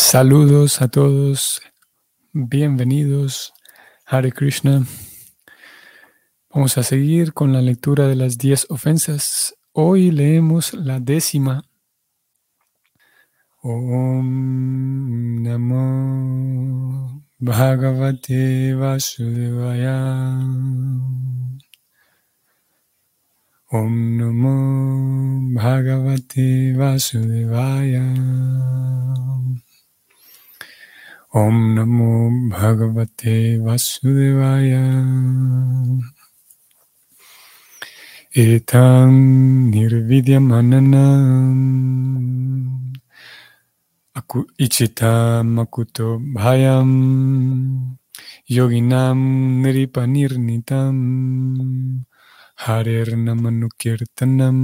Saludos a todos, bienvenidos, Hare Krishna. Vamos a seguir con la lectura de las diez ofensas. Hoy leemos la décima. Om Namo Bhagavate Vasudevaya. Om Namo Bhagavate Vasudevaya. Om Namo Bhagavate Vasudevaya. Etam Nirvidyam Ananam Ichitam Akuto Bhayam. Yoginam Niripanirnitam. Harer Namanukirtanam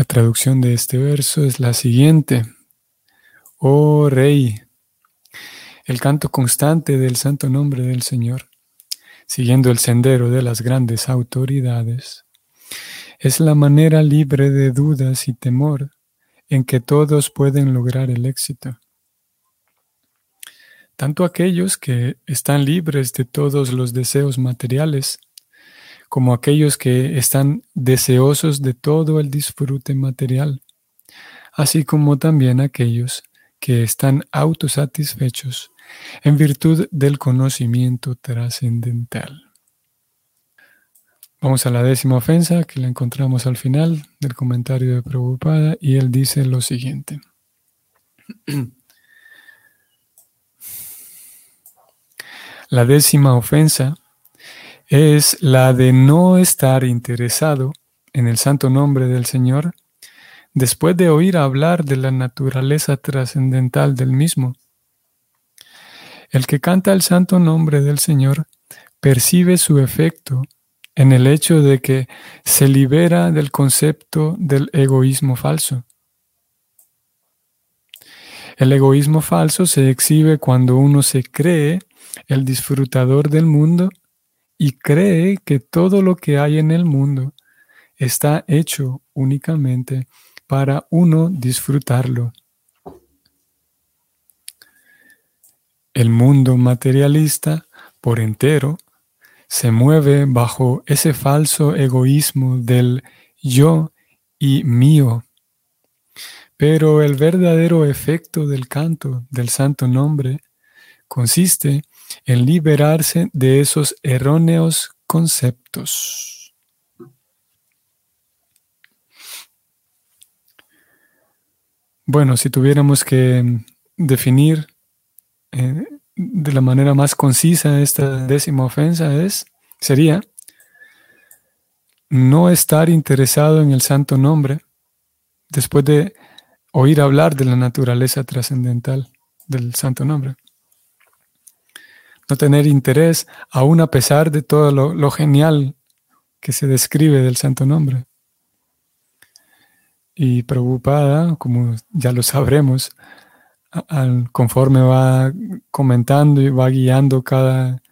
La traducción de este verso es la siguiente. Oh Rey, el canto constante del santo nombre del Señor, siguiendo el sendero de las grandes autoridades, es la manera libre de dudas y temor en que todos pueden lograr el éxito. Tanto aquellos que están libres de todos los deseos materiales, como aquellos que están deseosos de todo el disfrute material, así como también aquellos que están autosatisfechos en virtud del conocimiento trascendental. Vamos a la décima ofensa que la encontramos al final del comentario de Prabhupada y él dice lo siguiente. La décima ofensa es la de no estar interesado en el santo nombre del Señor después de oír hablar de la naturaleza trascendental del mismo. El que canta el santo nombre del Señor percibe su efecto en el hecho de que se libera del concepto del egoísmo falso. El egoísmo falso se exhibe cuando uno se cree el disfrutador del mundo y cree que todo lo que hay en el mundo está hecho únicamente para uno disfrutarlo. El mundo materialista por entero se mueve bajo ese falso egoísmo del yo y mío. Pero el verdadero efecto del canto del santo nombre consiste en liberarse de esos erróneos conceptos. Bueno, si tuviéramos que definir eh, de la manera más concisa esta décima ofensa es, sería no estar interesado en el santo nombre después de oír hablar de la naturaleza trascendental del santo nombre no tener interés, aún a pesar de todo lo, genial que se describe del santo nombre. Y preocupada, como ya lo sabremos, al, conforme va comentando y va guiando cada,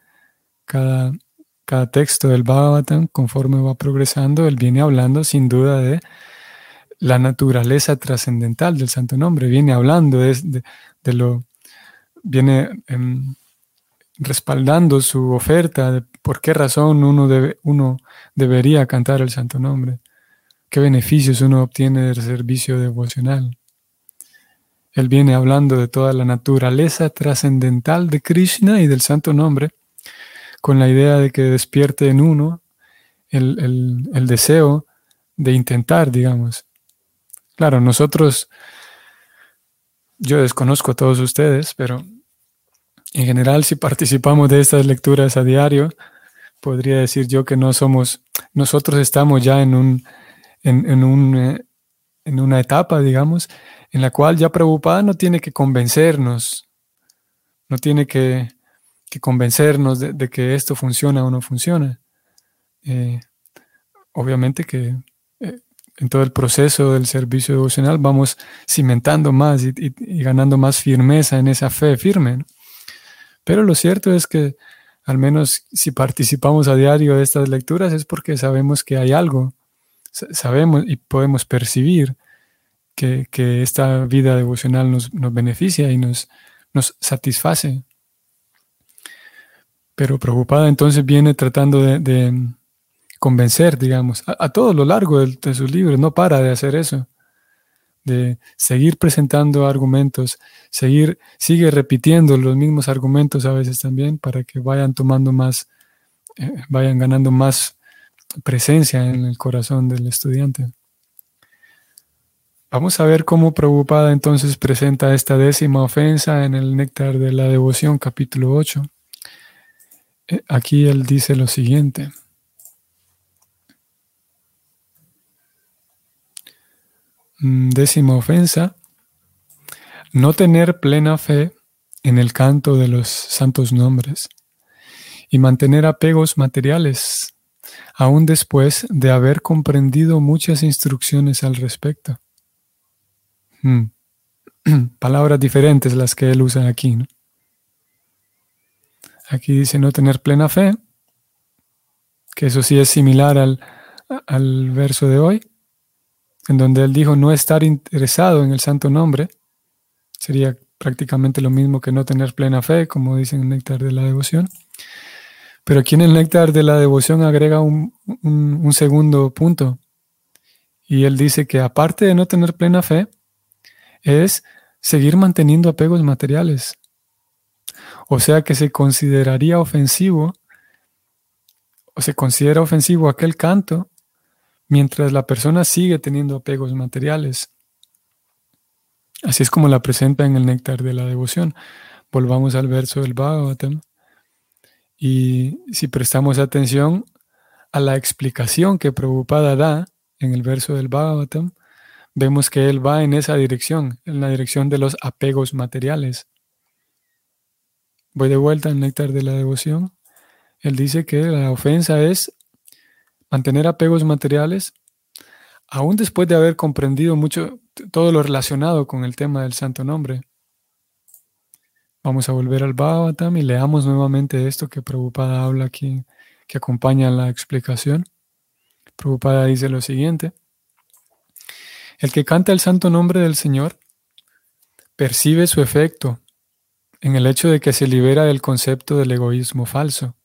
cada, cada texto del Bhagavatam, conforme va progresando, él viene hablando sin duda de la naturaleza trascendental del santo nombre, viene hablando de, de, lo, viene... en respaldando su oferta de por qué razón uno, debe, uno debería cantar el santo nombre, qué beneficios uno obtiene del servicio devocional. Él viene hablando de toda la naturaleza trascendental de Krishna y del santo nombre, con la idea de que despierte en uno el, el deseo de intentar, digamos. Claro, nosotros, yo desconozco a todos ustedes, pero en general, si participamos de estas lecturas a diario, podría decir yo que no somos, nosotros estamos ya en, un, en, un, eh, en una etapa, digamos, en la cual ya Prabhupada no tiene que convencernos, no tiene que, convencernos de, que esto funciona o no funciona. Eh, obviamente que eh, en todo el proceso del servicio devocional vamos cimentando más y, ganando más firmeza en esa fe firme. Pero lo cierto es que al menos si participamos a diario de estas lecturas es porque sabemos que hay algo, sabemos y podemos percibir que, esta vida devocional nos, beneficia y nos, nos satisface. Pero preocupada entonces viene tratando de, convencer, digamos, a, todo lo largo de, de sus libros, no para de hacer eso de seguir presentando argumentos, seguir, sigue repitiendo los mismos argumentos a veces también para que vayan tomando más, eh, vayan ganando más presencia en el corazón del estudiante. Vamos a ver cómo Preocupada entonces presenta esta décima ofensa en el Néctar de la Devoción, capítulo 8. Eh, aquí él dice lo siguiente. Décima ofensa, no tener plena fe en el canto de los santos nombres y mantener apegos materiales, aún después de haber comprendido muchas instrucciones al respecto. Mm. Palabras diferentes las que él usa aquí. Aquí dice no tener plena fe, que eso sí es similar al, al verso de hoy en donde él dijo no estar interesado en el santo nombre, sería prácticamente lo mismo que no tener plena fe, como dice en el néctar de la devoción. Pero aquí en el néctar de la devoción agrega un, segundo punto. Y él dice que aparte de no tener plena fe, es seguir manteniendo apegos materiales. O sea que se consideraría ofensivo, o se considera ofensivo aquel canto mientras la persona sigue teniendo apegos materiales. Así es como la presenta en el néctar de la devoción. Volvamos al verso del Bhagavatam. Y si prestamos atención a la explicación que Prabhupada da en el verso del Bhagavatam, vemos que él va en esa dirección, en la dirección de los apegos materiales. Voy de vuelta al néctar de la devoción. Él dice que la ofensa es mantener apegos materiales, aún después de haber comprendido mucho todo lo relacionado con el tema del santo nombre. Vamos a volver al Bhagavatam y leamos nuevamente esto que Prabhupada habla aquí, que acompaña la explicación. Prabhupada dice lo siguiente. El que canta el santo nombre del Señor percibe su efecto en el hecho de que se libera del concepto del egoísmo falso.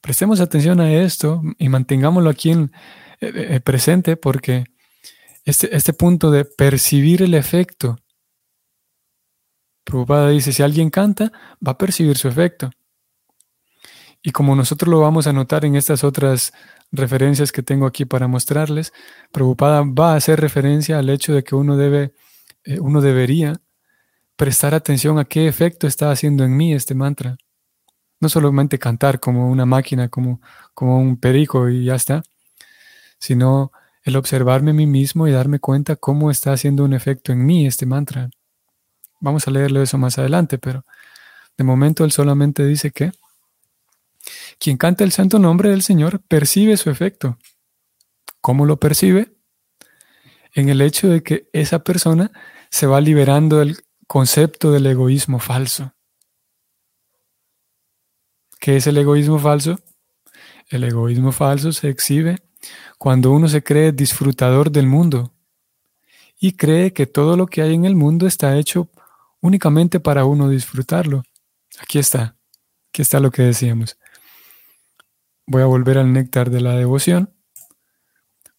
Prestemos atención a esto y mantengámoslo aquí en, eh, eh, presente porque este, este punto de percibir el efecto, Prabhupada dice, si alguien canta, va a percibir su efecto. Y como nosotros lo vamos a notar en estas otras referencias que tengo aquí para mostrarles, Prabhupada va a hacer referencia al hecho de que uno debe, eh, uno debería prestar atención a qué efecto está haciendo en mí este mantra no solamente cantar como una máquina, como, como un perico y ya está, sino el observarme a mí mismo y darme cuenta cómo está haciendo un efecto en mí este mantra. Vamos a leerlo eso más adelante, pero de momento él solamente dice que quien canta el santo nombre del Señor percibe su efecto. ¿Cómo lo percibe? En el hecho de que esa persona se va liberando del concepto del egoísmo falso. ¿Qué es el egoísmo falso? El egoísmo falso se exhibe cuando uno se cree disfrutador del mundo y cree que todo lo que hay en el mundo está hecho únicamente para uno disfrutarlo. Aquí está, aquí está lo que decíamos. Voy a volver al néctar de la devoción.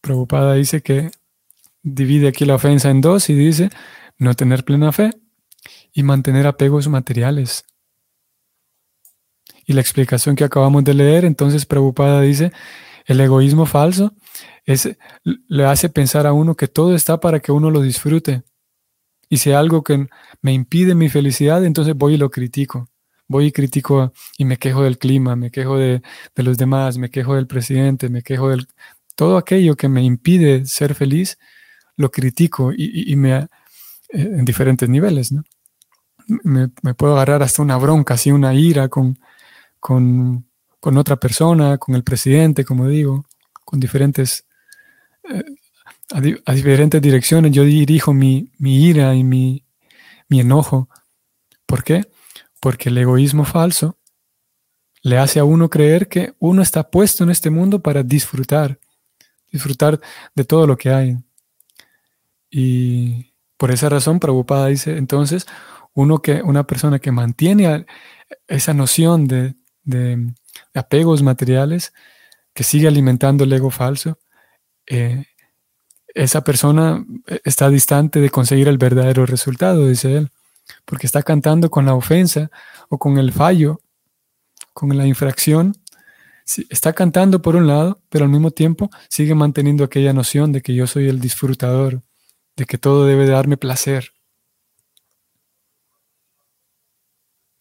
Preocupada dice que divide aquí la ofensa en dos y dice no tener plena fe y mantener apegos materiales. Y la explicación que acabamos de leer, entonces Prabhupada dice, el egoísmo falso es, le hace pensar a uno que todo está para que uno lo disfrute. Y si algo que me impide mi felicidad, entonces voy y lo critico. Voy y critico y me quejo del clima, me quejo de, los demás, me quejo del presidente, me quejo del... Todo aquello que me impide ser feliz, lo critico y, me... Eh, en diferentes niveles, ¿no? Me, me, puedo agarrar hasta una bronca, así una ira con, con, otra persona, con el presidente, como digo, con diferentes, eh, a, diferentes direcciones. Yo dirijo mi, ira y mi, mi enojo. ¿Por qué? Porque el egoísmo falso le hace a uno creer que uno está puesto en este mundo para disfrutar, disfrutar de todo lo que hay. Y por esa razón, Prabhupada dice, entonces, uno que, una persona que mantiene esa noción de, de, apegos materiales, que sigue alimentando el ego falso, eh, esa persona está distante de conseguir el verdadero resultado, dice él, porque está cantando con la ofensa o con el fallo, con la infracción. Está cantando por un lado, pero al mismo tiempo sigue manteniendo aquella noción de que yo soy el disfrutador, de que todo debe darme placer.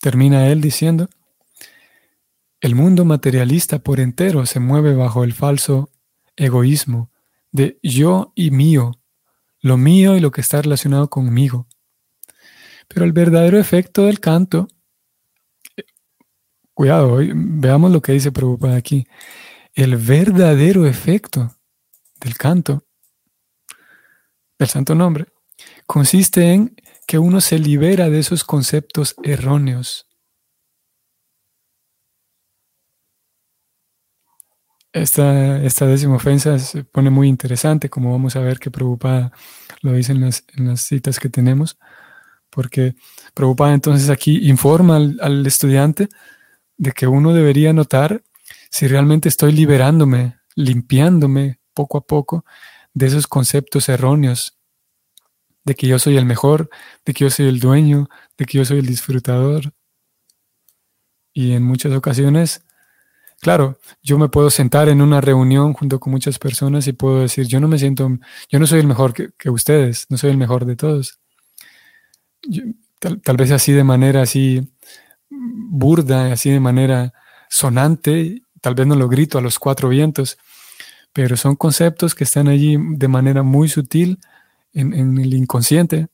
Termina él diciendo, el mundo materialista por entero se mueve bajo el falso egoísmo de yo y mío, lo mío y lo que está relacionado conmigo. Pero el verdadero efecto del canto, cuidado, veamos lo que dice Prabhupada aquí, el verdadero efecto del canto, del santo nombre, consiste en que uno se libera de esos conceptos erróneos Esta, esta décima ofensa se pone muy interesante, como vamos a ver que Prabhupada lo dice en las, las citas que tenemos, porque Prabhupada entonces aquí informa al, al estudiante de que uno debería notar si realmente estoy liberándome, limpiándome poco a poco de esos conceptos erróneos, de que yo soy el mejor, de que yo soy el dueño, de que yo soy el disfrutador. Y en muchas ocasiones Claro, yo me puedo sentar en una reunión junto con muchas personas y puedo decir, yo no me siento, yo no soy el mejor que, ustedes, no soy el mejor de todos. tal, vez así de manera así burda, así de manera sonante, tal vez no lo grito a los cuatro vientos, pero son conceptos que están allí de manera muy sutil en, en el inconsciente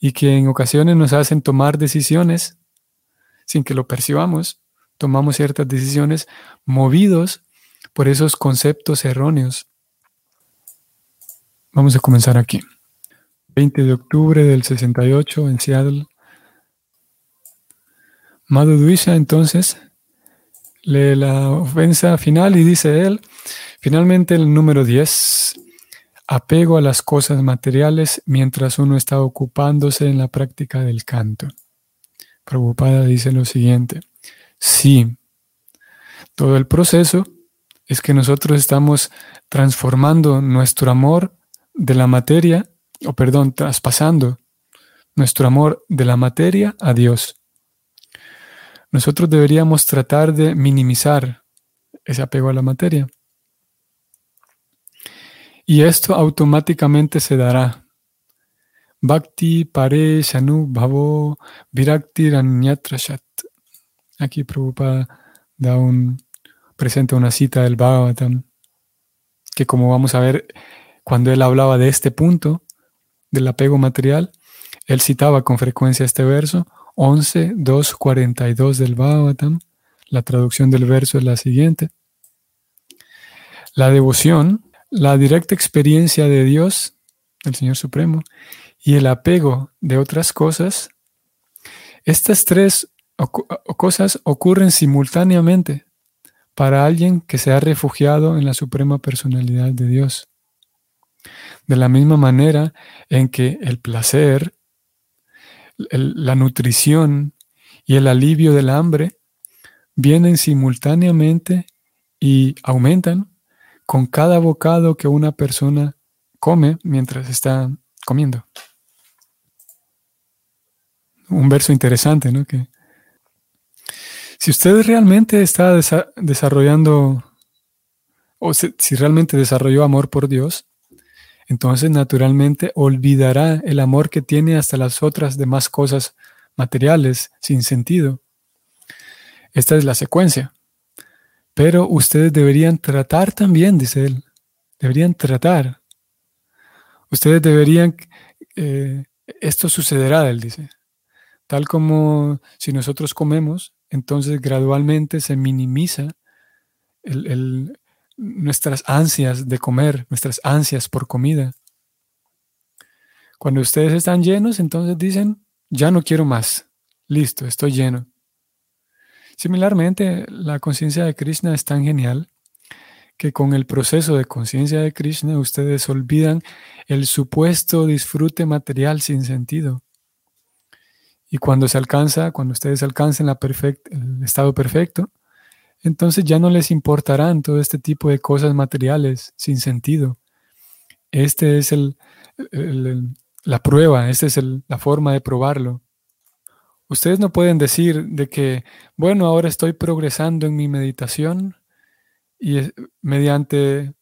y que en ocasiones nos hacen tomar decisiones sin que lo percibamos tomamos ciertas decisiones movidos por esos conceptos erróneos. Vamos a comenzar aquí. 20 de octubre del 68 en Seattle. Madhuduisha entonces lee la ofensa final y dice él, finalmente el número 10, apego a las cosas materiales mientras uno está ocupándose en la práctica del canto. Prabhupada dice lo siguiente. Sí, todo el proceso es que nosotros estamos transformando nuestro amor de la materia, o perdón, traspasando nuestro amor de la materia a Dios. Nosotros deberíamos tratar de minimizar ese apego a la materia. Y esto automáticamente se dará. Bhakti pare shanu bhavo virakti ranyatrashat. Aquí Prabhupada da un, presenta una cita del Bhagavatam, que como vamos a ver, cuando él hablaba de este punto, del apego material, él citaba con frecuencia este verso, 11, 2, 42 del Bhagavatam. La traducción del verso es la siguiente. La devoción, la directa experiencia de Dios, el Señor Supremo, y el apego de otras cosas, estas tres o, cosas ocurren simultáneamente para alguien que se ha refugiado en la suprema personalidad de Dios. De la misma manera en que el placer, la nutrición y el alivio del hambre vienen simultáneamente y aumentan con cada bocado que una persona come mientras está comiendo. Un verso interesante, ¿no? Que si usted realmente está desarrollando, o si realmente desarrolló amor por Dios, entonces naturalmente olvidará el amor que tiene hasta las otras demás cosas materiales sin sentido. Esta es la secuencia. Pero ustedes deberían tratar también, dice él. Deberían tratar. Ustedes deberían, eh, esto sucederá, él dice. Tal como si nosotros comemos, entonces gradualmente se minimiza nuestras ansias de comer, nuestras ansias por comida. Cuando ustedes están llenos, entonces dicen, ya no quiero más, listo, estoy lleno. Similarmente, la conciencia de Krishna es tan genial que con el proceso de conciencia de Krishna ustedes olvidan el supuesto disfrute material sin sentido. Y cuando se alcanza, cuando ustedes alcancen el estado perfecto, entonces ya no les importarán todo este tipo de cosas materiales sin sentido. Este es el, la prueba, esta es la forma de probarlo. Ustedes no pueden decir de que, bueno, ahora estoy progresando en mi meditación y mediante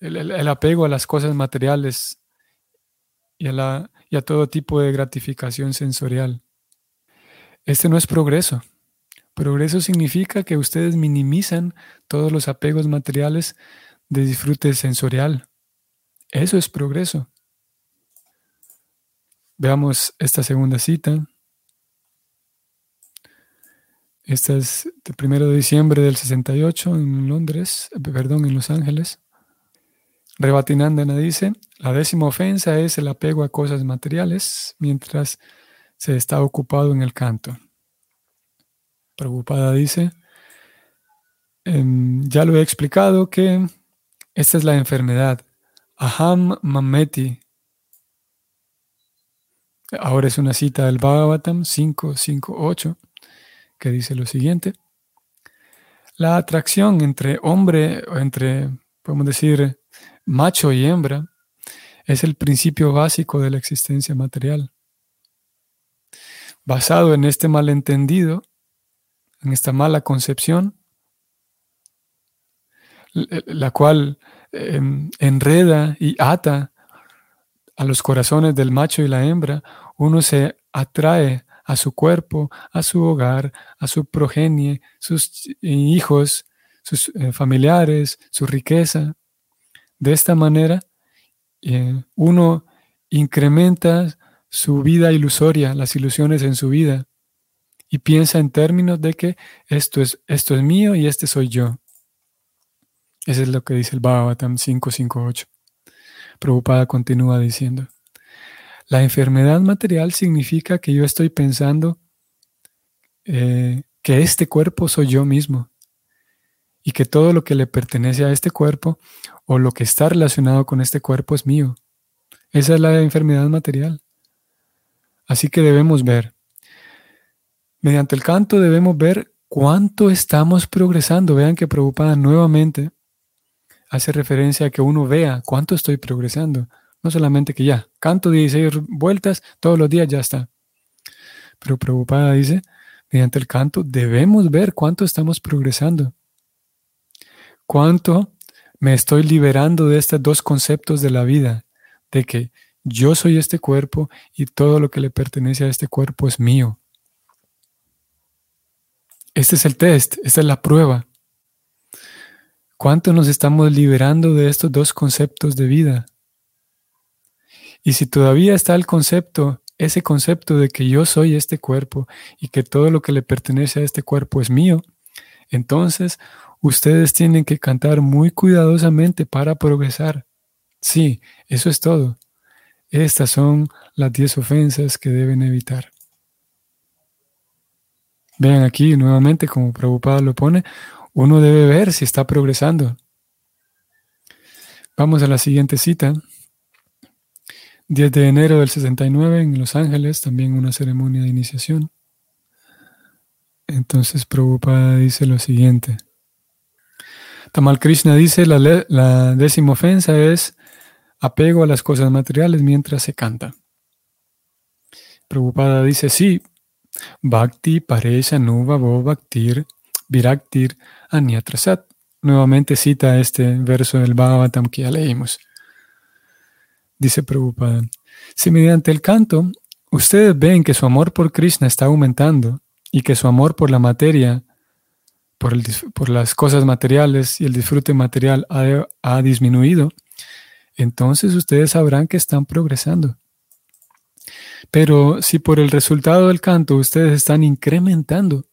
el, apego a las cosas materiales y a, la, y a todo tipo de gratificación sensorial. Este no es progreso. Progreso significa que ustedes minimizan todos los apegos materiales de disfrute sensorial. Eso es progreso. Veamos esta segunda cita. Esta es del 1 de diciembre del 68 en Londres, perdón, en Los Ángeles. Rebatinandana dice, la décima ofensa es el apego a cosas materiales mientras se está ocupado en el canto. Preocupada dice, em, ya lo he explicado que esta es la enfermedad. Aham Mameti. Ahora es una cita del Bhagavatam 558 que dice lo siguiente. La atracción entre hombre, entre, podemos decir, macho y hembra, es el principio básico de la existencia material. Basado en este malentendido, en esta mala concepción, la cual em, enreda y ata a los corazones del macho y la hembra, uno se atrae a su cuerpo, a su hogar, a su progenie, sus hijos, sus eh, familiares, su riqueza. De esta manera, eh, uno incrementa su vida ilusoria, las ilusiones en su vida, y piensa en términos de que esto es, esto es mío y este soy yo. Eso es lo que dice el Bhagavatam 558. Prabhupada continúa diciendo. La enfermedad material significa que yo estoy pensando eh, que este cuerpo soy yo mismo y que todo lo que le pertenece a este cuerpo o lo que está relacionado con este cuerpo es mío. Esa es la enfermedad material. Así que debemos ver, mediante el canto debemos ver cuánto estamos progresando. Vean que preocupada nuevamente hace referencia a que uno vea cuánto estoy progresando. No solamente que ya, canto 16 vueltas todos los días, ya está. Pero preocupada dice, mediante el canto debemos ver cuánto estamos progresando. Cuánto me estoy liberando de estos dos conceptos de la vida, de que yo soy este cuerpo y todo lo que le pertenece a este cuerpo es mío. Este es el test, esta es la prueba. ¿Cuánto nos estamos liberando de estos dos conceptos de vida? Y si todavía está el concepto, ese concepto de que yo soy este cuerpo y que todo lo que le pertenece a este cuerpo es mío, entonces ustedes tienen que cantar muy cuidadosamente para progresar. Sí, eso es todo. Estas son las 10 ofensas que deben evitar. Vean aquí nuevamente, como Prabhupada lo pone, uno debe ver si está progresando. Vamos a la siguiente cita. 10 de enero del 69 en Los Ángeles, también una ceremonia de iniciación. Entonces Prabhupada dice lo siguiente. Tamal Krishna dice, la, décima ofensa es apego a las cosas materiales mientras se canta. Prabhupada dice, sí, Bhakti Paresha Nuva Bo Bhaktir Viraktir Anyatrasat. Nuevamente cita este verso del Bhagavatam que ya leímos. Dice Prabhupada, si mediante el canto ustedes ven que su amor por Krishna está aumentando y que su amor por la materia, por, por las cosas materiales y el disfrute material ha, ha disminuido, entonces ustedes sabrán que están progresando. Pero si por el resultado del canto ustedes están incrementando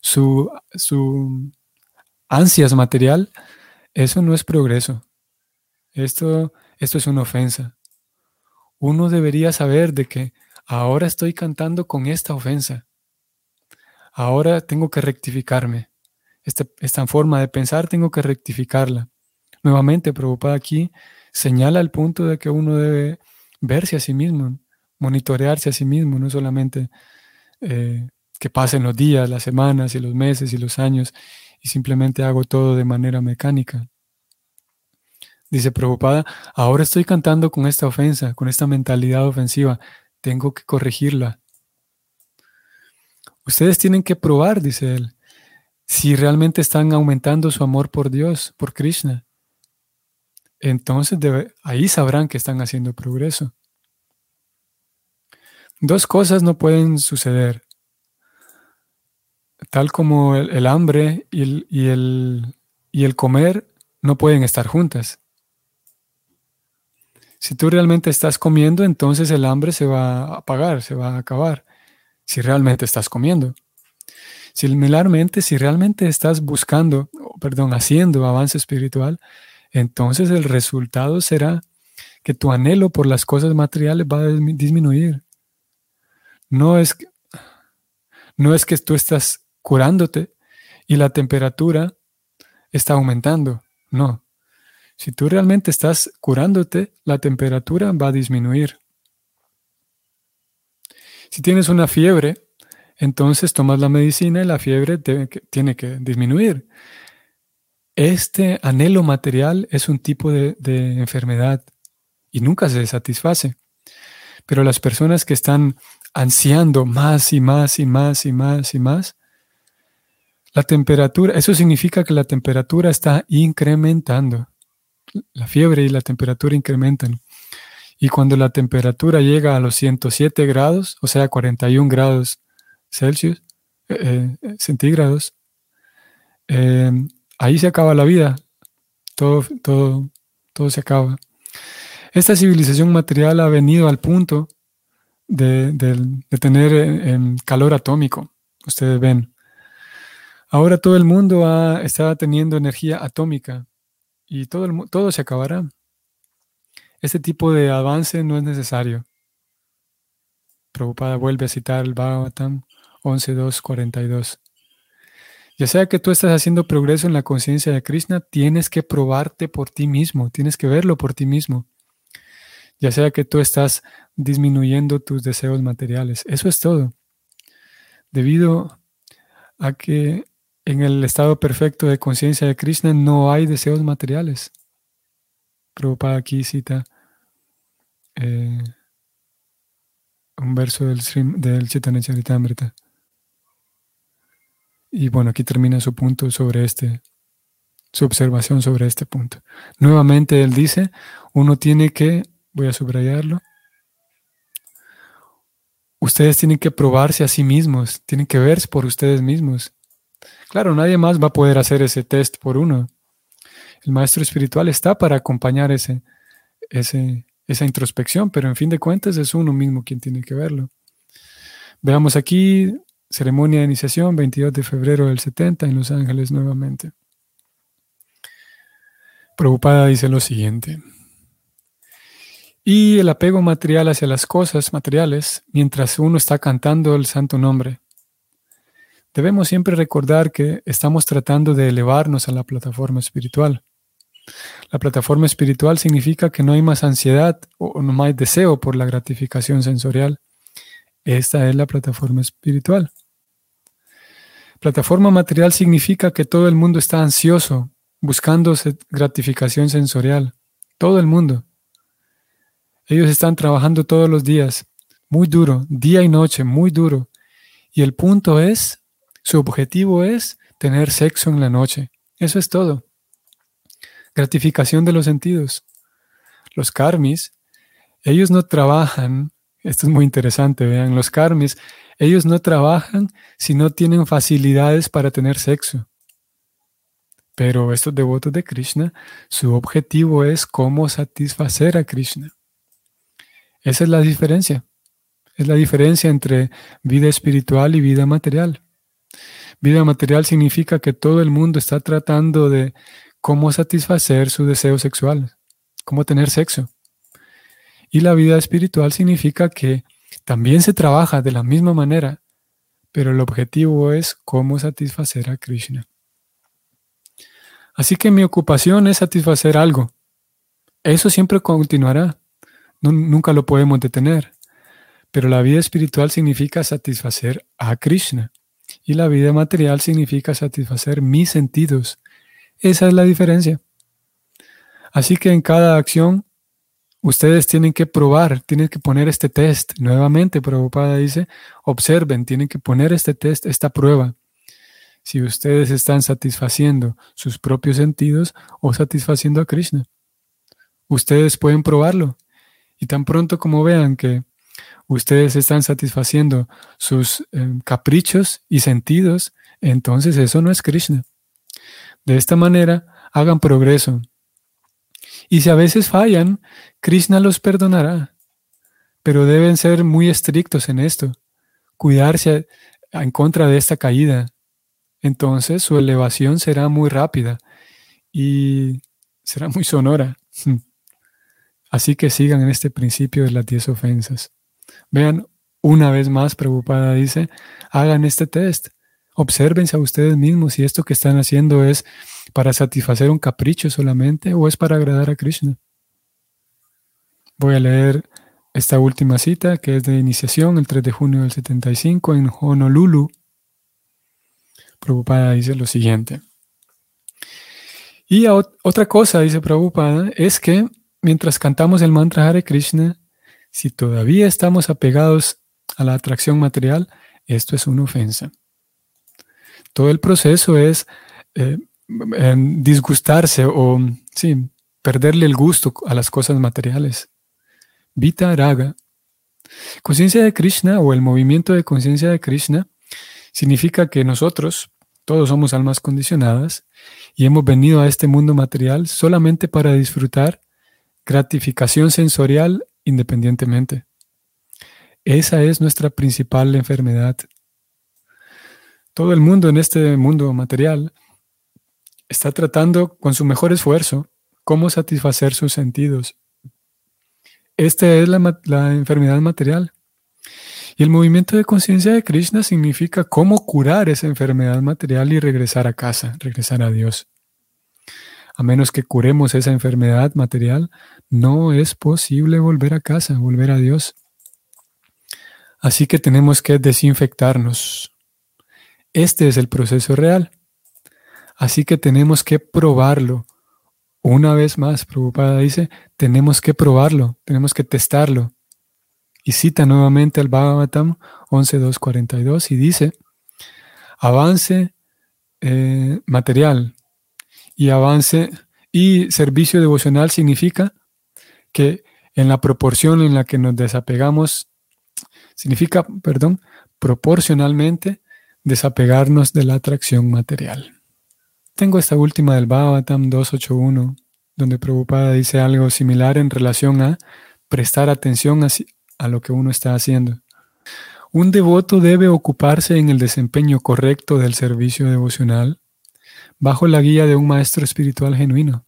su, su ansias material, eso no es progreso. Esto esto es una ofensa. Uno debería saber de que ahora estoy cantando con esta ofensa. Ahora tengo que rectificarme. Esta, forma de pensar tengo que rectificarla. Nuevamente, preocupada aquí, señala el punto de que uno debe verse a sí mismo, monitorearse a sí mismo, no solamente eh, que pasen los días, las semanas y los meses y los años y simplemente hago todo de manera mecánica. Dice preocupada, ahora estoy cantando con esta ofensa, con esta mentalidad ofensiva, tengo que corregirla. Ustedes tienen que probar, dice él, si realmente están aumentando su amor por Dios, por Krishna. Entonces ahí sabrán que están haciendo progreso. Dos cosas no pueden suceder. Tal como el, hambre y el, y, el, y el comer no pueden estar juntas. Si tú realmente estás comiendo, entonces el hambre se va a apagar, se va a acabar. Si realmente estás comiendo. Similarmente, si realmente estás buscando, perdón, haciendo avance espiritual, entonces el resultado será que tu anhelo por las cosas materiales va a disminuir. No es, no es que tú estás curándote y la temperatura está aumentando. No. Si tú realmente estás curándote, la temperatura va a disminuir. Si tienes una fiebre, entonces tomas la medicina y la fiebre tiene que disminuir. Este anhelo material es un tipo de, enfermedad y nunca se satisface. Pero las personas que están ansiando más y más y más y más y más, la temperatura, eso significa que la temperatura está incrementando. La fiebre y la temperatura incrementan. Y cuando la temperatura llega a los 107 grados, o sea, 41 grados Celsius, eh, eh, centígrados, eh, ahí se acaba la vida. Todo, todo, todo se acaba. Esta civilización material ha venido al punto de, tener calor atómico. Ustedes ven. Ahora todo el mundo está teniendo energía atómica y todo, el, todo se acabará. Este tipo de avance no es necesario. Prabhupada vuelve a citar el Bhagavatam 11.2.42. Ya sea que tú estás haciendo progreso en la conciencia de Krishna, tienes que probarte por ti mismo, tienes que verlo por ti mismo. Ya sea que tú estás disminuyendo tus deseos materiales. Eso es todo. Debido a que en el estado perfecto de conciencia de Krishna no hay deseos materiales. Prabhupada aquí cita eh, un verso del, del Chaitanya Charitamrita. Y bueno, aquí termina su punto sobre este, su observación sobre este punto. Nuevamente él dice, uno tiene que, voy a subrayarlo, ustedes tienen que probarse a sí mismos, tienen que verse por ustedes mismos. Claro, nadie más va a poder hacer ese test por uno. El maestro espiritual está para acompañar ese, ese, esa introspección, pero en fin de cuentas es uno mismo quien tiene que verlo. Veamos aquí Ceremonia de iniciación, 22 de febrero del 70 en Los Ángeles nuevamente. Preocupada dice lo siguiente. Y el apego material hacia las cosas materiales mientras uno está cantando el santo nombre. Debemos siempre recordar que estamos tratando de elevarnos a la plataforma espiritual. La plataforma espiritual significa que no hay más ansiedad o no hay deseo por la gratificación sensorial. Esta es la plataforma espiritual. Plataforma material significa que todo el mundo está ansioso, buscando gratificación sensorial. Todo el mundo. Ellos están trabajando todos los días, muy duro, día y noche, muy duro. Y el punto es, su objetivo es tener sexo en la noche. Eso es todo. Gratificación de los sentidos. Los karmis, ellos no trabajan, esto es muy interesante, vean, los karmis ellos no trabajan si no tienen facilidades para tener sexo. Pero estos devotos de Krishna, su objetivo es cómo satisfacer a Krishna. Esa es la diferencia. Es la diferencia entre vida espiritual y vida material. Vida material significa que todo el mundo está tratando de cómo satisfacer su deseo sexual, cómo tener sexo. Y la vida espiritual significa que también se trabaja de la misma manera, pero el objetivo es cómo satisfacer a Krishna. Así que mi ocupación es satisfacer algo. Eso siempre continuará. nunca lo podemos detener. Pero la vida espiritual significa satisfacer a Krishna y la vida material significa satisfacer mis sentidos. Esa es la diferencia. Así que en cada acción ustedes tienen que probar, tienen que poner este test. Nuevamente, Prabhupada dice, observen, tienen que poner este test, esta prueba. Si ustedes están satisfaciendo sus propios sentidos o satisfaciendo a Krishna. Ustedes pueden probarlo. Y tan pronto como vean que ustedes están satisfaciendo sus em, caprichos y sentidos, entonces eso no es Krishna. De esta manera, hagan progreso. Y si a veces fallan, Krishna los perdonará. Pero deben ser muy estrictos en esto, cuidarse en contra de esta caída. Entonces su elevación será muy rápida y será muy sonora. Así que sigan en este principio de las diez ofensas. Vean, una vez más, preocupada dice, hagan este test. Obsérvense a ustedes mismos si esto que están haciendo es para satisfacer un capricho solamente o es para agradar a Krishna. Voy a leer esta última cita que es de iniciación, el 3 de junio del 75 en Honolulu. Prabhupada dice lo siguiente. Y otra cosa, dice Prabhupada, es que mientras cantamos el mantra Hare Krishna, si todavía estamos apegados a la atracción material, esto es una ofensa. Todo el proceso es eh, disgustarse o sí, perderle el gusto a las cosas materiales. Vita Raga. Conciencia de Krishna o el movimiento de conciencia de Krishna significa que nosotros, todos somos almas condicionadas y hemos venido a este mundo material solamente para disfrutar gratificación sensorial independientemente. Esa es nuestra principal enfermedad. Todo el mundo en este mundo material está tratando con su mejor esfuerzo cómo satisfacer sus sentidos. Esta es la, la enfermedad material. Y el movimiento de conciencia de Krishna significa cómo curar esa enfermedad material y regresar a casa, regresar a Dios. A menos que curemos esa enfermedad material, no es posible volver a casa, volver a Dios. Así que tenemos que desinfectarnos. Este es el proceso real. Así que tenemos que probarlo. Una vez más, Prabhupada dice, tenemos que probarlo, tenemos que testarlo. Y cita nuevamente al Bhagavatam 11.2.42 y dice, avance eh, material y avance y servicio devocional significa que en la proporción en la que nos desapegamos, significa, perdón, proporcionalmente desapegarnos de la atracción material. Tengo esta última del Bhavatam 281, donde Prabhupada dice algo similar en relación a prestar atención a, a lo que uno está haciendo. Un devoto debe ocuparse en el desempeño correcto del servicio devocional bajo la guía de un maestro espiritual genuino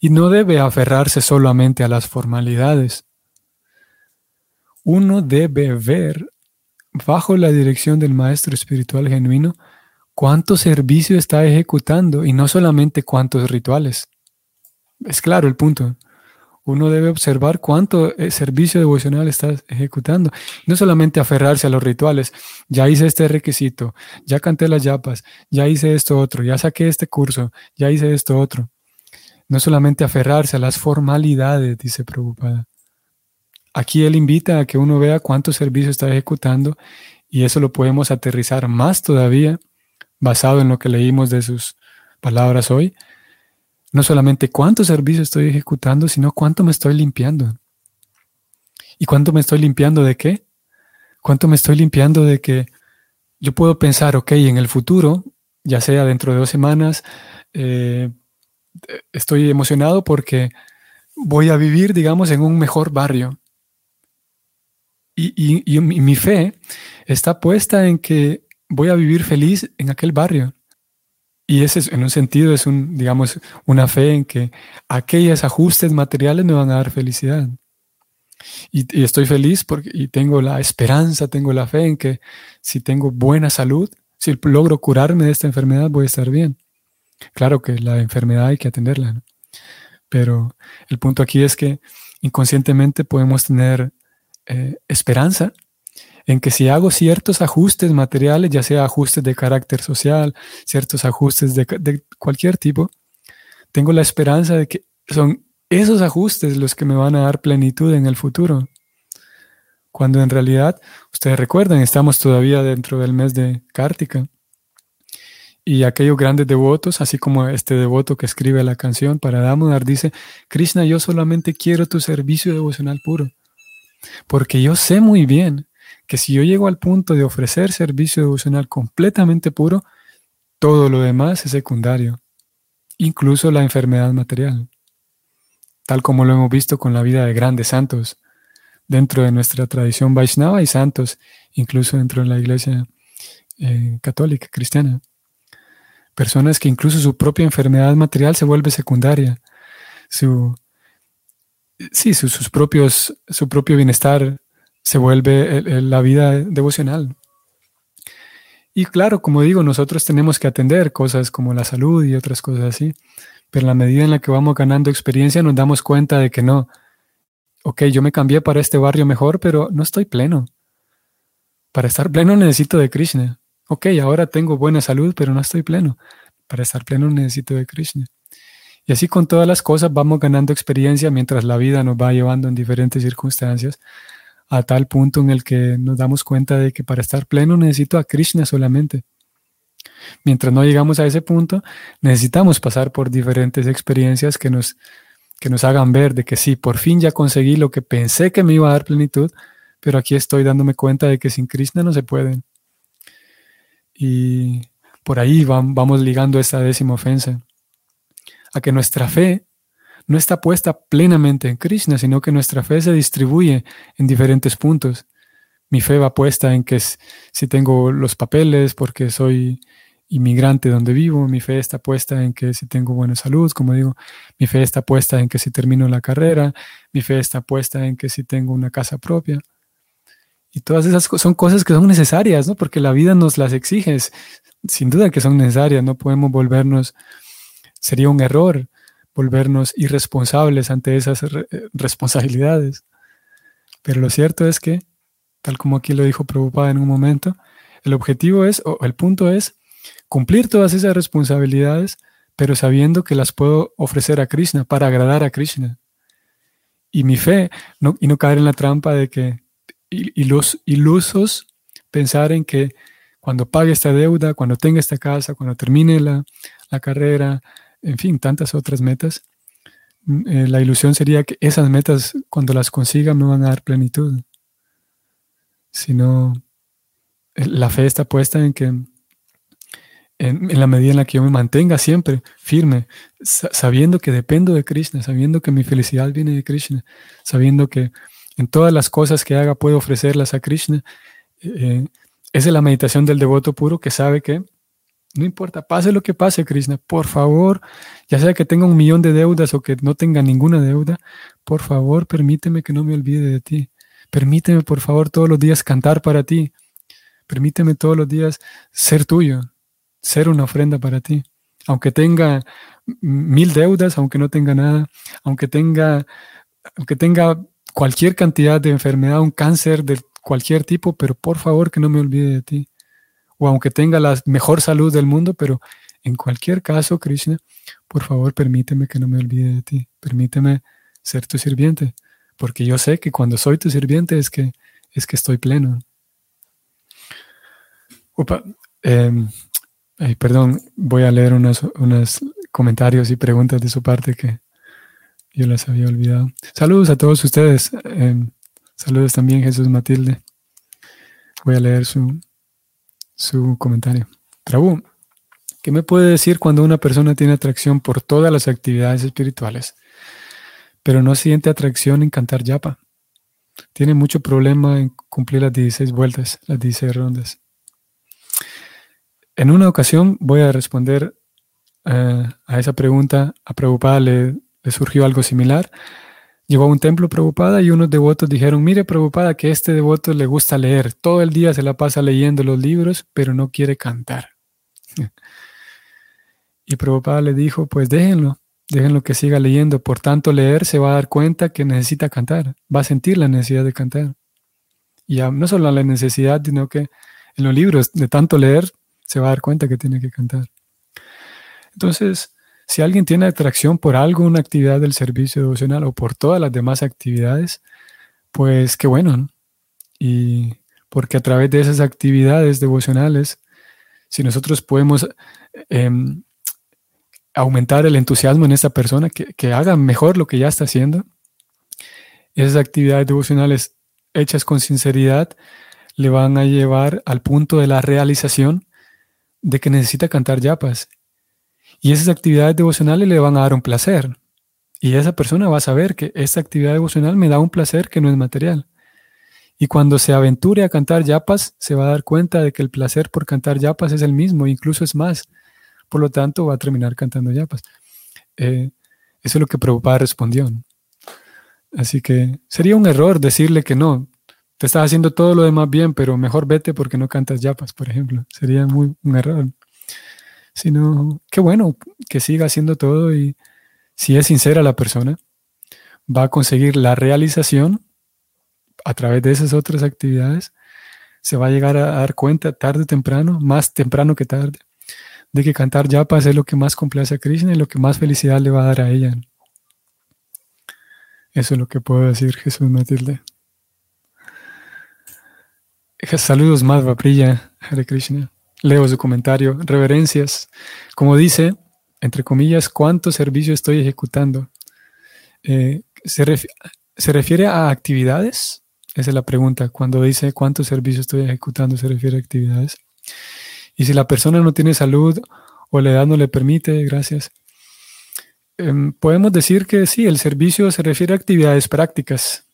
y no debe aferrarse solamente a las formalidades. Uno debe ver, bajo la dirección del maestro espiritual genuino, cuánto servicio está ejecutando y no solamente cuántos rituales. Es claro el punto. Uno debe observar cuánto eh, servicio devocional está ejecutando. No solamente aferrarse a los rituales. Ya hice este requisito, ya canté las yapas, ya hice esto otro, ya saqué este curso, ya hice esto otro. No solamente aferrarse a las formalidades, dice Prabhupada. Aquí él invita a que uno vea cuánto servicio está ejecutando y eso lo podemos aterrizar más todavía, basado en lo que leímos de sus palabras hoy. No solamente cuánto servicio estoy ejecutando, sino cuánto me estoy limpiando. ¿Y cuánto me estoy limpiando de qué? ¿Cuánto me estoy limpiando de que yo puedo pensar, ok, en el futuro, ya sea dentro de dos semanas, eh, estoy emocionado porque voy a vivir, digamos, en un mejor barrio. Y, mi fe está puesta en que voy a vivir feliz en aquel barrio. Y ese en un sentido es un, digamos, una fe en que aquellos ajustes materiales me van a dar felicidad. Y, estoy feliz porque y tengo la esperanza, tengo la fe en que si tengo buena salud, si logro curarme de esta enfermedad, voy a estar bien. Claro que la enfermedad hay que atenderla, Pero el punto aquí es que inconscientemente podemos tener eh, esperanza en que si hago ciertos ajustes materiales, ya sea ajustes de carácter social, ciertos ajustes de, cualquier tipo, tengo la esperanza de que son esos ajustes los que me van a dar plenitud en el futuro. Cuando en realidad, ustedes recuerdan, estamos todavía dentro del mes de Kártica. Y aquellos grandes devotos, así como este devoto que escribe la canción para Damodar, dice, Krishna, yo solamente quiero tu servicio devocional puro. Porque yo sé muy bien que si yo llego al punto de ofrecer servicio devocional completamente puro, todo lo demás es secundario, incluso la enfermedad material, tal como lo hemos visto con la vida de grandes santos dentro de nuestra tradición Vaishnava y santos, incluso dentro de la iglesia eh, católica, cristiana. Personas que incluso su propia enfermedad material se vuelve secundaria. Su, sí, sus propios, su propio bienestar se vuelve la vida devocional. Y claro, como digo, nosotros tenemos que atender cosas como la salud y otras cosas así, pero en la medida en la que vamos ganando experiencia nos damos cuenta de que no, ok, yo me cambié para este barrio mejor, pero no estoy pleno. Para estar pleno necesito de Krishna ok, ahora tengo buena salud, pero no estoy pleno. Para estar pleno necesito de Krishna. Y así con todas las cosas vamos ganando experiencia mientras la vida nos va llevando en diferentes circunstancias a tal punto en el que nos damos cuenta de que para estar pleno necesito a Krishna solamente. Mientras no llegamos a ese punto, necesitamos pasar por diferentes experiencias que nos, que nos hagan ver de que sí, por fin ya conseguí lo que pensé que me iba a dar plenitud, pero aquí estoy dándome cuenta de que sin Krishna no se puede. Y por ahí vamos ligando esta décima ofensa, a que nuestra fe no está puesta plenamente en Krishna, sino que nuestra fe se distribuye en diferentes puntos. Mi fe va puesta en que si tengo los papeles porque soy inmigrante donde vivo, mi fe está puesta en que si tengo buena salud, como digo, mi fe está puesta en que si termino la carrera, mi fe está puesta en que si tengo una casa propia. Y todas esas son cosas que son necesarias, ¿no? Porque la vida nos las exige, sin duda que son necesarias, no podemos volvernos, sería un error volvernos irresponsables ante esas responsabilidades. Pero lo cierto es que, tal como aquí lo dijo Prabhupada en un momento, el objetivo es, o el punto es, cumplir todas esas responsabilidades, pero sabiendo que las puedo ofrecer a Krishna, para agradar a Krishna. Y mi fe, y no caer en la trampa de que y, los ilusos pensar en que cuando pague esta deuda, cuando tenga esta casa, cuando termine la, carrera, en fin, tantas otras metas, mm, eh, la ilusión sería que esas metas, cuando las consiga, me van a dar plenitud. Sino, eh, la fe está puesta en que en, la medida en la que yo me mantenga siempre firme, sabiendo que dependo de Krishna, sabiendo que mi felicidad viene de Krishna, sabiendo que en todas las cosas que haga puede ofrecerlas a Krishna. Eh, esa es la meditación del devoto puro que sabe que no importa, pase lo que pase, Krishna, por favor, ya sea que tenga un millón de deudas o que no tenga ninguna deuda, por favor, permíteme que no me olvide de ti. Permíteme, por favor, todos los días cantar para ti. Permíteme todos los días ser tuyo, ser una ofrenda para ti. Aunque tenga mil deudas, aunque no tenga nada, aunque tenga, aunque tenga cualquier cantidad de enfermedad, un cáncer de cualquier tipo, pero por favor que no me olvide de ti. O aunque tenga la mejor salud del mundo, pero en cualquier caso, Krishna, por favor permíteme que no me olvide de ti. Permíteme ser tu sirviente, porque yo sé que cuando soy tu sirviente es que, es que estoy pleno. Opa, em, perdón, voy a leer unos, unos comentarios y preguntas de su parte que, yo las había olvidado. Saludos a todos ustedes. Em, saludos también Jesús Matilde. Voy a leer su, su comentario. Trabú, ¿qué me puede decir cuando una persona tiene atracción por todas las actividades espirituales, pero no siente atracción en cantar yapa? Tiene mucho problema en cumplir las 16 vueltas, las 16 rondas. En una ocasión voy a responder eh, a esa pregunta. A Prabhupada le le surgió algo similar. Llegó a un templo preocupada y unos devotos dijeron, mire preocupada que este devoto le gusta leer, todo el día se la pasa leyendo los libros, pero no quiere cantar. y preocupada le dijo, pues déjenlo, déjenlo que siga leyendo. Por tanto, leer se va a dar cuenta que necesita cantar, va a sentir la necesidad de cantar. Y no solo la necesidad, sino que en los libros de tanto leer se va a dar cuenta que tiene que cantar. Entonces, si alguien tiene atracción por algo, una actividad del servicio devocional o por todas las demás actividades, pues qué bueno. Y porque a través de esas actividades devocionales, si nosotros podemos em, aumentar el entusiasmo en esta persona, que, que haga mejor lo que ya está haciendo, esas actividades devocionales hechas con sinceridad le van a llevar al punto de la realización de que necesita cantar yapas. Y esas actividades devocionales le van a dar un placer. Y esa persona va a saber que esta actividad devocional me da un placer que no es material. Y cuando se aventure a cantar yapas, se va a dar cuenta de que el placer por cantar yapas es el mismo, incluso es más. Por lo tanto, va a terminar cantando yapas. Eh, eso es lo que Prabhupada respondió. Así que sería un error decirle que no, te estás haciendo todo lo demás bien, pero mejor vete porque no cantas yapas, por ejemplo. Sería muy un error. Sino, qué bueno que siga haciendo todo y si es sincera la persona, va a conseguir la realización a través de esas otras actividades. Se va a llegar a dar cuenta tarde o temprano, más temprano que tarde, de que cantar yapas es lo que más complace a Krishna y lo que más felicidad le va a dar a ella. Eso es lo que puedo decir, Jesús Matilde. Saludos, Madhva Priya, Hare Krishna. Leo su comentario. Reverencias. Como dice, entre comillas, ¿cuánto servicio estoy ejecutando? Eh, ¿se, refiere a actividades? Esa es la pregunta. Cuando dice cuánto servicio estoy ejecutando, se refiere a actividades. Y si la persona no tiene salud o la edad no le permite, gracias. Em, podemos decir que sí, el servicio se refiere a actividades prácticas.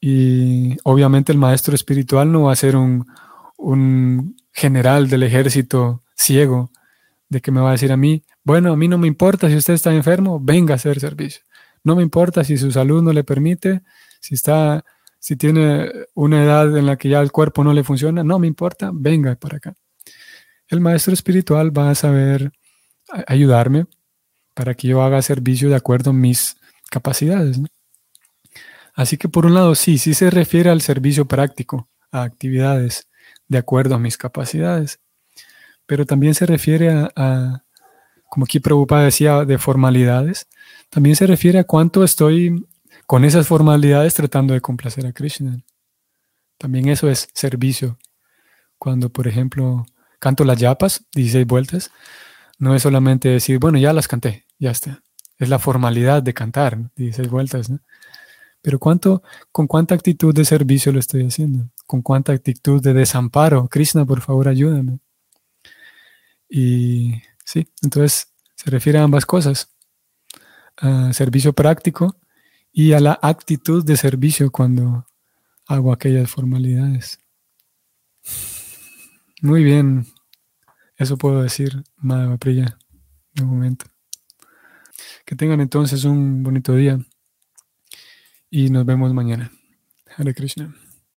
Y obviamente el maestro espiritual no va a ser un, general del ejército ciego, de que me va a decir a mí, bueno, a mí no me importa si usted está enfermo, venga a hacer servicio. No me importa si su salud no le permite, si está, si tiene una edad en la que ya el cuerpo no le funciona, no me importa, venga para acá. El maestro espiritual va a saber ayudarme para que yo haga servicio de acuerdo a mis capacidades. Así que por un lado, sí, sí se refiere al servicio práctico, a actividades de acuerdo a mis capacidades, pero también se refiere a, como aquí Prabhupada decía, de formalidades, también se refiere a cuánto estoy con esas formalidades tratando de complacer a Krishna. También eso es servicio. Cuando, por ejemplo, canto las yapas, 16 vueltas, no es solamente decir, bueno, ya las canté, ya está. Es la formalidad de cantar, 16 vueltas. Pero ¿cuánto, ¿con cuánta actitud de servicio lo estoy haciendo? ¿Con cuánta actitud de desamparo? Krishna, por favor, ayúdame. Y sí, entonces se refiere a ambas cosas. A servicio práctico y a la actitud de servicio cuando hago aquellas formalidades. Muy bien, eso puedo decir, Madhava Priya, de momento. Que tengan entonces un bonito día y nos vemos mañana. Hare Krishna.